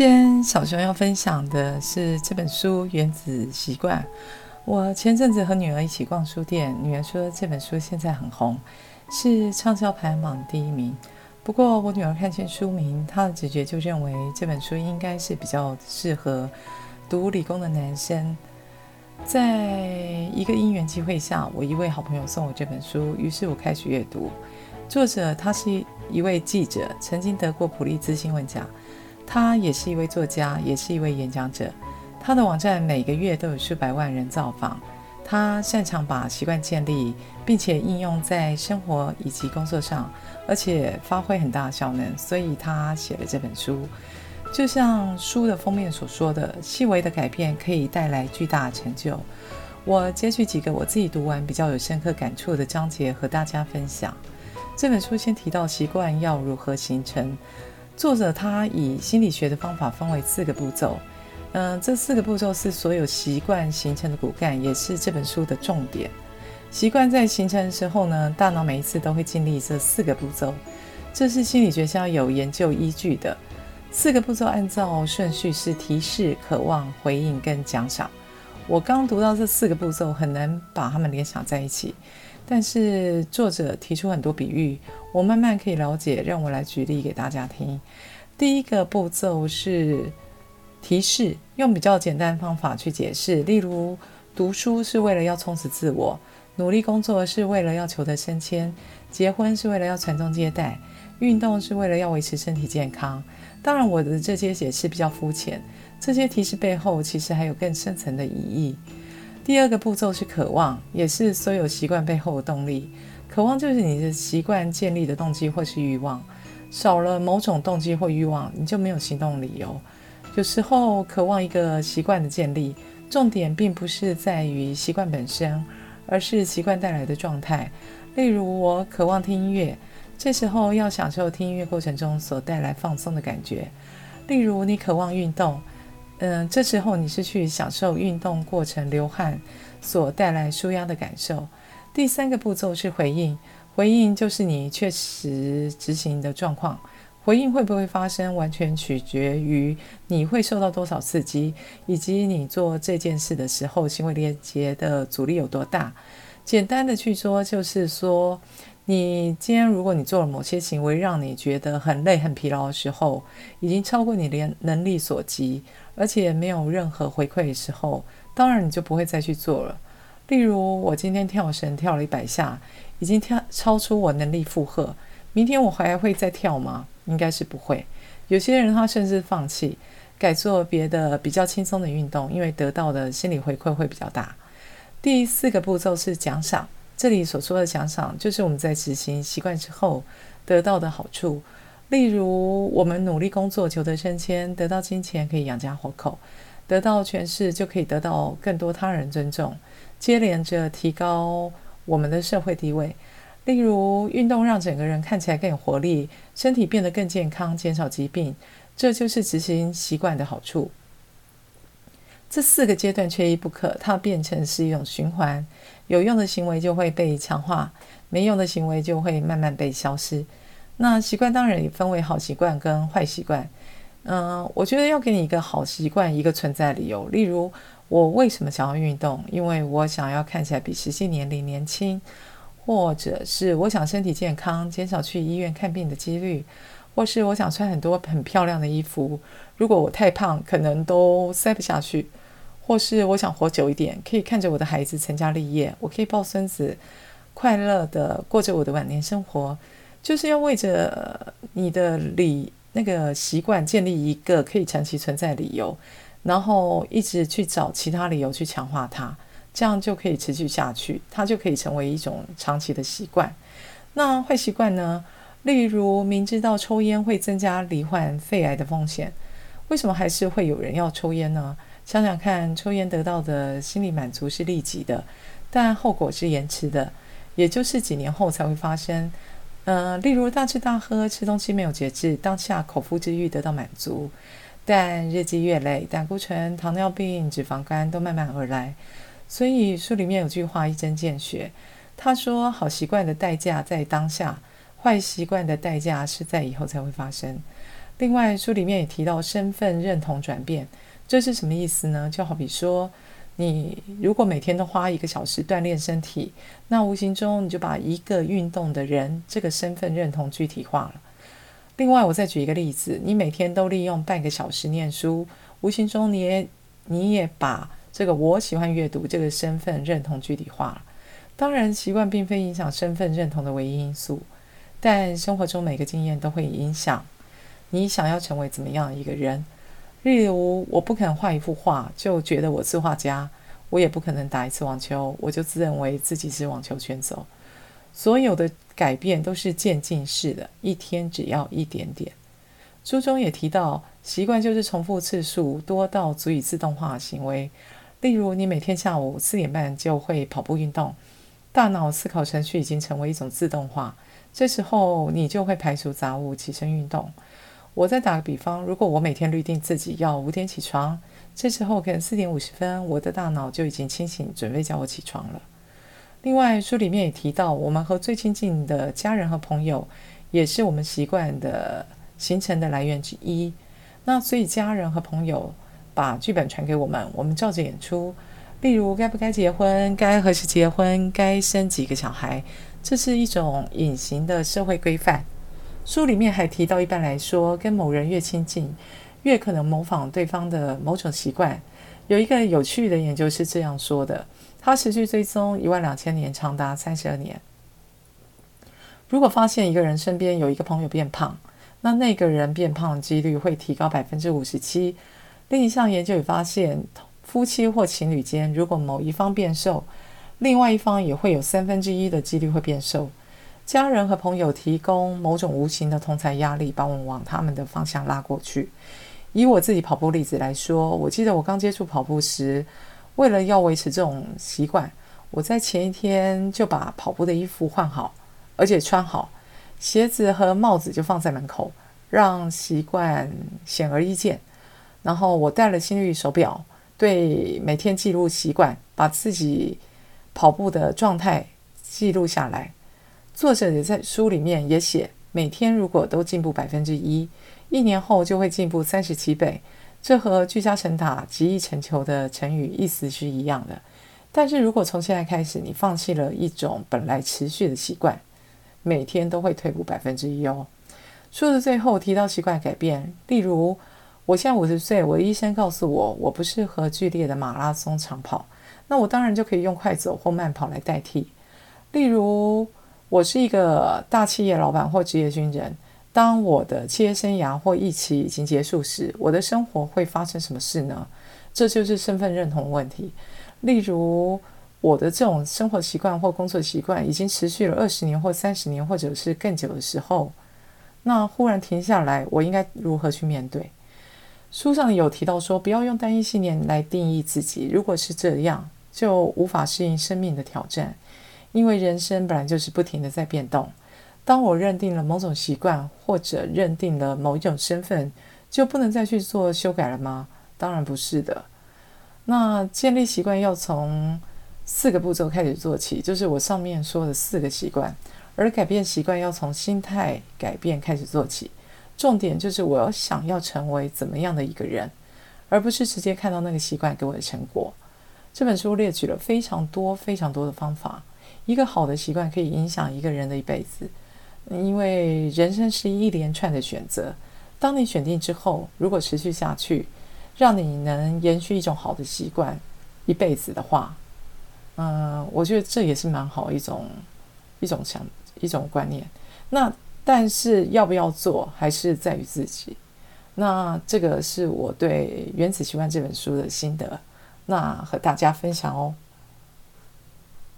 今天小熊要分享的是这本书《原子习惯》。我前阵子和女儿一起逛书店，女儿说这本书现在很红，是畅销排行榜第一名。不过我女儿看见书名，她的直觉就认为这本书应该是比较适合读理工的男生。在一个因缘机会下，我一位好朋友送我这本书，于是我开始阅读。作者他是一位记者，曾经得过普利兹新闻奖。他也是一位作家，也是一位演讲者。他的网站每个月都有数百万人造访。他擅长把习惯建立，并且应用在生活以及工作上，而且发挥很大效能。所以他写了这本书。就像书的封面所说的，细微的改变可以带来巨大的成就。我截取几个我自己读完比较有深刻感触的章节和大家分享。这本书先提到习惯要如何形成。作者他以心理学的方法分为四个步骤，嗯，这四个步骤是所有习惯形成的骨干，也是这本书的重点。习惯在形成的时候呢，大脑每一次都会经历这四个步骤，这是心理学家有研究依据的。四个步骤按照顺序是提示、渴望、回应跟奖赏。我刚读到这四个步骤，很难把它们联想在一起。但是作者提出很多比喻，我慢慢可以了解。让我来举例给大家听。第一个步骤是提示，用比较简单的方法去解释。例如，读书是为了要充实自我，努力工作是为了要求得升迁，结婚是为了要传宗接代，运动是为了要维持身体健康。当然，我的这些解释比较肤浅。这些提示背后其实还有更深层的意义。第二个步骤是渴望，也是所有习惯背后的动力。渴望就是你的习惯建立的动机或是欲望。少了某种动机或欲望，你就没有行动理由。有时候，渴望一个习惯的建立，重点并不是在于习惯本身，而是习惯带来的状态。例如，我渴望听音乐，这时候要享受听音乐过程中所带来放松的感觉。例如，你渴望运动。嗯，这时候你是去享受运动过程流汗所带来舒压的感受。第三个步骤是回应，回应就是你确实执行的状况。回应会不会发生，完全取决于你会受到多少刺激，以及你做这件事的时候行为连结的阻力有多大。简单的去说，就是说。你今天，如果你做了某些行为，让你觉得很累、很疲劳的时候，已经超过你连能力所及，而且没有任何回馈的时候，当然你就不会再去做了。例如，我今天跳绳跳了一百下，已经跳超出我能力负荷，明天我还会再跳吗？应该是不会。有些人他甚至放弃，改做别的比较轻松的运动，因为得到的心理回馈会比较大。第四个步骤是奖赏。这里所说的奖赏，就是我们在执行习惯之后得到的好处。例如，我们努力工作，求得升迁，得到金钱可以养家活口；得到权势，就可以得到更多他人尊重，接连着提高我们的社会地位。例如，运动让整个人看起来更有活力，身体变得更健康，减少疾病，这就是执行习惯的好处。这四个阶段缺一不可，它变成是一种循环。有用的行为就会被强化，没用的行为就会慢慢被消失。那习惯当然也分为好习惯跟坏习惯。嗯，我觉得要给你一个好习惯一个存在理由。例如，我为什么想要运动？因为我想要看起来比实际年龄年轻，或者是我想身体健康，减少去医院看病的几率，或是我想穿很多很漂亮的衣服。如果我太胖，可能都塞不下去。或是我想活久一点，可以看着我的孩子成家立业，我可以抱孙子，快乐地过着我的晚年生活，就是要为着你的理那个习惯建立一个可以长期存在的理由，然后一直去找其他理由去强化它，这样就可以持续下去，它就可以成为一种长期的习惯。那坏习惯呢？例如明知道抽烟会增加罹患肺癌的风险，为什么还是会有人要抽烟呢？想想看，抽烟得到的心理满足是立即的，但后果是延迟的，也就是几年后才会发生。呃，例如大吃大喝，吃东西没有节制，当下口腹之欲得到满足，但日积月累，胆固醇、糖尿病、脂肪肝都慢慢而来。所以书里面有句话一针见血，他说：“好习惯的代价在当下，坏习惯的代价是在以后才会发生。”另外，书里面也提到身份认同转变，这是什么意思呢？就好比说，你如果每天都花一个小时锻炼身体，那无形中你就把一个运动的人这个身份认同具体化了。另外，我再举一个例子，你每天都利用半个小时念书，无形中你也你也把这个我喜欢阅读这个身份认同具体化了。当然，习惯并非影响身份认同的唯一因素，但生活中每个经验都会影响。你想要成为怎么样一个人？例如，我不可能画一幅画就觉得我是画家，我也不可能打一次网球我就自认为自己是网球选手。所有的改变都是渐进式的，一天只要一点点。书中也提到，习惯就是重复次数多到足以自动化行为。例如，你每天下午四点半就会跑步运动，大脑思考程序已经成为一种自动化，这时候你就会排除杂物，起身运动。我再打个比方，如果我每天预定自己要五点起床，这时候可能四点五十分，我的大脑就已经清醒，准备叫我起床了。另外，书里面也提到，我们和最亲近的家人和朋友，也是我们习惯的形成的来源之一。那所以，家人和朋友把剧本传给我们，我们照着演出。例如，该不该结婚？该何时结婚？该生几个小孩？这是一种隐形的社会规范。书里面还提到，一般来说，跟某人越亲近，越可能模仿对方的某种习惯。有一个有趣的研究是这样说的：他持续追踪一万两千年，长达三十二年。如果发现一个人身边有一个朋友变胖，那那个人变胖的几率会提高百分之五十七。另一项研究也发现，夫妻或情侣间，如果某一方变瘦，另外一方也会有三分之一的几率会变瘦。家人和朋友提供某种无形的同侪压力，把我们往他们的方向拉过去。以我自己跑步例子来说，我记得我刚接触跑步时，为了要维持这种习惯，我在前一天就把跑步的衣服换好，而且穿好，鞋子和帽子就放在门口，让习惯显而易见。然后我带了心率手表，对每天记录习惯，把自己跑步的状态记录下来。作者也在书里面也写，每天如果都进步百分之一，一年后就会进步三十七倍。这和居家成塔、集腋成球的成语意思是一样的。但是如果从现在开始，你放弃了一种本来持续的习惯，每天都会退步百分之一哦。书的最后提到习惯改变，例如我现在五十岁，我的医生告诉我我不适合剧烈的马拉松长跑，那我当然就可以用快走或慢跑来代替。例如。我是一个大企业老板或职业军人。当我的企业生涯或疫情已经结束时，我的生活会发生什么事呢？这就是身份认同问题。例如，我的这种生活习惯或工作习惯已经持续了二十年或三十年，或者是更久的时候，那忽然停下来，我应该如何去面对？书上有提到说，不要用单一信念来定义自己。如果是这样，就无法适应生命的挑战。因为人生本来就是不停地在变动。当我认定了某种习惯，或者认定了某一种身份，就不能再去做修改了吗？当然不是的。那建立习惯要从四个步骤开始做起，就是我上面说的四个习惯。而改变习惯要从心态改变开始做起。重点就是我要想要成为怎么样的一个人，而不是直接看到那个习惯给我的成果。这本书列举了非常多非常多的方法。一个好的习惯可以影响一个人的一辈子，因为人生是一连串的选择。当你选定之后，如果持续下去，让你能延续一种好的习惯一辈子的话，嗯，我觉得这也是蛮好一种一种想一种观念。那但是要不要做，还是在于自己。那这个是我对《原子习惯》这本书的心得，那和大家分享哦。